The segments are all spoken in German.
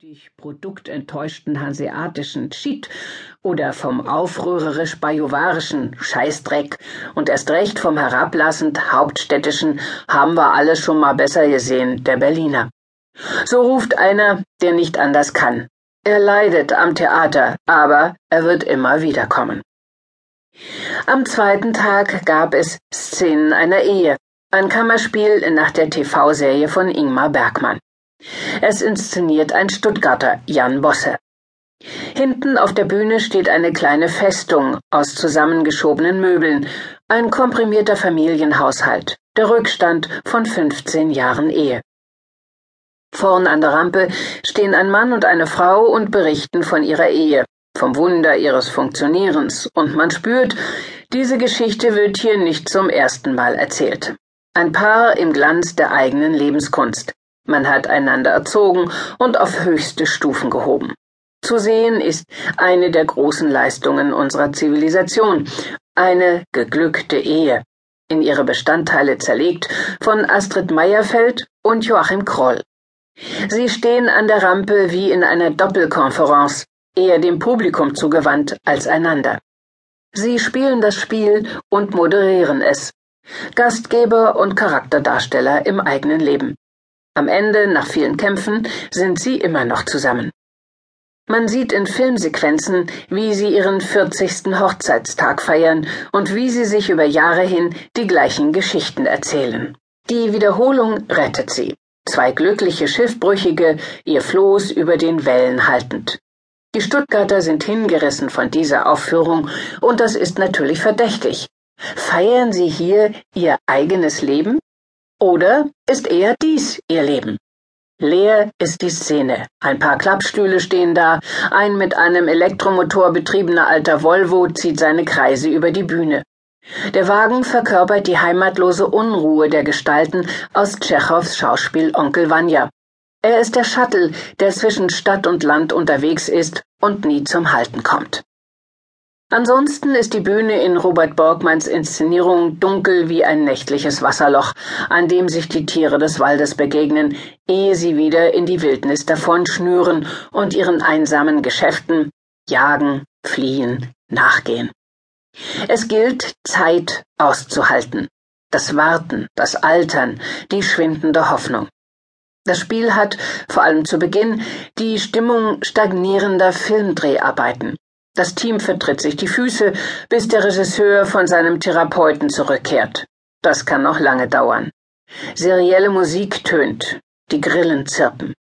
künftig produktenttäuschten hanseatischen Schied oder vom aufrührerisch-bajuwarischen Scheißdreck und erst recht vom herablassend hauptstädtischen haben wir alles schon mal besser gesehen, der Berliner. So ruft einer, der nicht anders kann. Er leidet am Theater, aber er wird immer wiederkommen. Am zweiten Tag gab es Szenen einer Ehe, ein Kammerspiel nach der TV-Serie von Ingmar Bergmann. Es inszeniert ein Stuttgarter, Jan Bosse. Hinten auf der Bühne steht eine kleine Festung aus zusammengeschobenen Möbeln, ein komprimierter Familienhaushalt, der Rückstand von 15 Jahren Ehe. Vorn an der Rampe stehen ein Mann und eine Frau und berichten von ihrer Ehe, vom Wunder ihres Funktionierens, und man spürt, diese Geschichte wird hier nicht zum ersten Mal erzählt. Ein Paar im Glanz der eigenen Lebenskunst. Man hat einander erzogen und auf höchste Stufen gehoben. Zu sehen ist eine der großen Leistungen unserer Zivilisation, eine geglückte Ehe, in ihre Bestandteile zerlegt von Astrid Meyerfeld und Joachim Kroll. Sie stehen an der Rampe wie in einer Doppelkonferenz, eher dem Publikum zugewandt als einander. Sie spielen das Spiel und moderieren es. Gastgeber und Charakterdarsteller im eigenen Leben. Am Ende, nach vielen Kämpfen, sind sie immer noch zusammen. Man sieht in Filmsequenzen, wie sie ihren 40. Hochzeitstag feiern und wie sie sich über Jahre hin die gleichen Geschichten erzählen. Die Wiederholung rettet sie. Zwei glückliche Schiffbrüchige, ihr Floß über den Wellen haltend. Die Stuttgarter sind hingerissen von dieser Aufführung, und das ist natürlich verdächtig. Feiern sie hier ihr eigenes Leben? Oder ist eher dies ihr Leben? Leer ist die Szene. Ein paar Klappstühle stehen da, ein mit einem Elektromotor betriebener alter Volvo zieht seine Kreise über die Bühne. Der Wagen verkörpert die heimatlose Unruhe der Gestalten aus Tschechows Schauspiel Onkel Vanya. Er ist der Shuttle, der zwischen Stadt und Land unterwegs ist und nie zum Halten kommt. Ansonsten ist die Bühne in Robert Borgmanns Inszenierung dunkel wie ein nächtliches Wasserloch, an dem sich die Tiere des Waldes begegnen, ehe sie wieder in die Wildnis davonschnüren und ihren einsamen Geschäften jagen, fliehen, nachgehen. Es gilt, Zeit auszuhalten, das Warten, das Altern, die schwindende Hoffnung. Das Spiel hat, vor allem zu Beginn, die Stimmung stagnierender Filmdreharbeiten. Das Team vertritt sich die Füße, bis der Regisseur von seinem Therapeuten zurückkehrt. Das kann noch lange dauern. Serielle Musik tönt, die Grillen zirpen.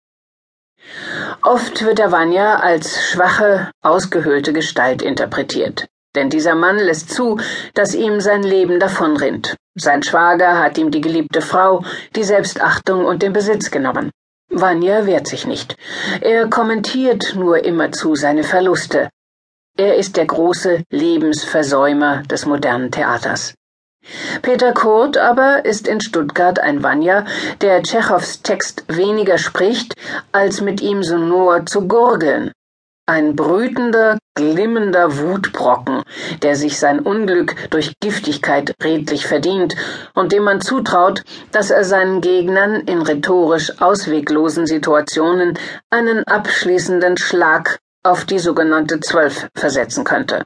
Oft wird der Vanya als schwache, ausgehöhlte Gestalt interpretiert. Denn dieser Mann lässt zu, dass ihm sein Leben davonrinnt. Sein Schwager hat ihm die geliebte Frau, die Selbstachtung und den Besitz genommen. Vanya wehrt sich nicht. Er kommentiert nur immerzu seine Verluste. Er ist der große Lebensversäumer des modernen Theaters. Peter Kurt aber ist in Stuttgart ein Vanya, der Tschechows Text weniger spricht, als mit ihm sonor zu gurgeln. Ein brütender, glimmender Wutbrocken, der sich sein Unglück durch Giftigkeit redlich verdient und dem man zutraut, dass er seinen Gegnern in rhetorisch ausweglosen Situationen einen abschließenden Schlag auf die sogenannte Zwölf versetzen könnte.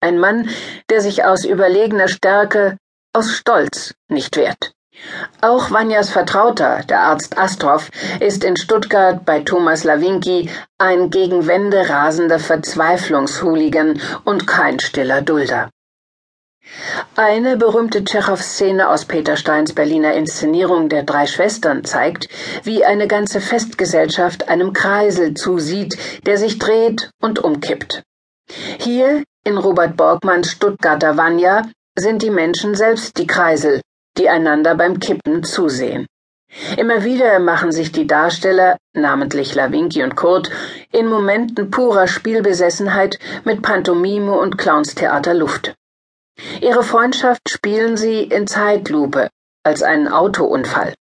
Ein Mann, der sich aus überlegener Stärke, aus Stolz nicht wehrt. Auch Vanjas Vertrauter, der Arzt Astroff, ist in Stuttgart bei Thomas Lawinki ein gegen Wände rasender Verzweiflungshooligan und kein stiller Dulder. Eine berühmte Tschechow-Szene aus Peter Steins Berliner Inszenierung der drei Schwestern zeigt, wie eine ganze Festgesellschaft einem Kreisel zusieht, der sich dreht und umkippt. Hier, in Robert Borgmanns Stuttgarter Vanya, sind die Menschen selbst die Kreisel, die einander beim Kippen zusehen. Immer wieder machen sich die Darsteller, namentlich Lawinki und Kurt, in Momenten purer Spielbesessenheit mit Pantomime und Clownstheater Luft. Ihre Freundschaft spielen sie in Zeitlupe als einen Autounfall.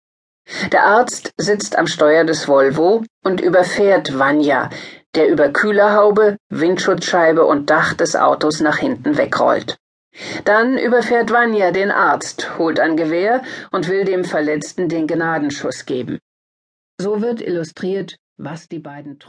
Der Arzt sitzt am Steuer des Volvo und überfährt Vanya, der über Kühlerhaube, Windschutzscheibe und Dach des Autos nach hinten wegrollt. Dann überfährt Vanya den Arzt, holt ein Gewehr und will dem Verletzten den Gnadenschuss geben. So wird illustriert, was die beiden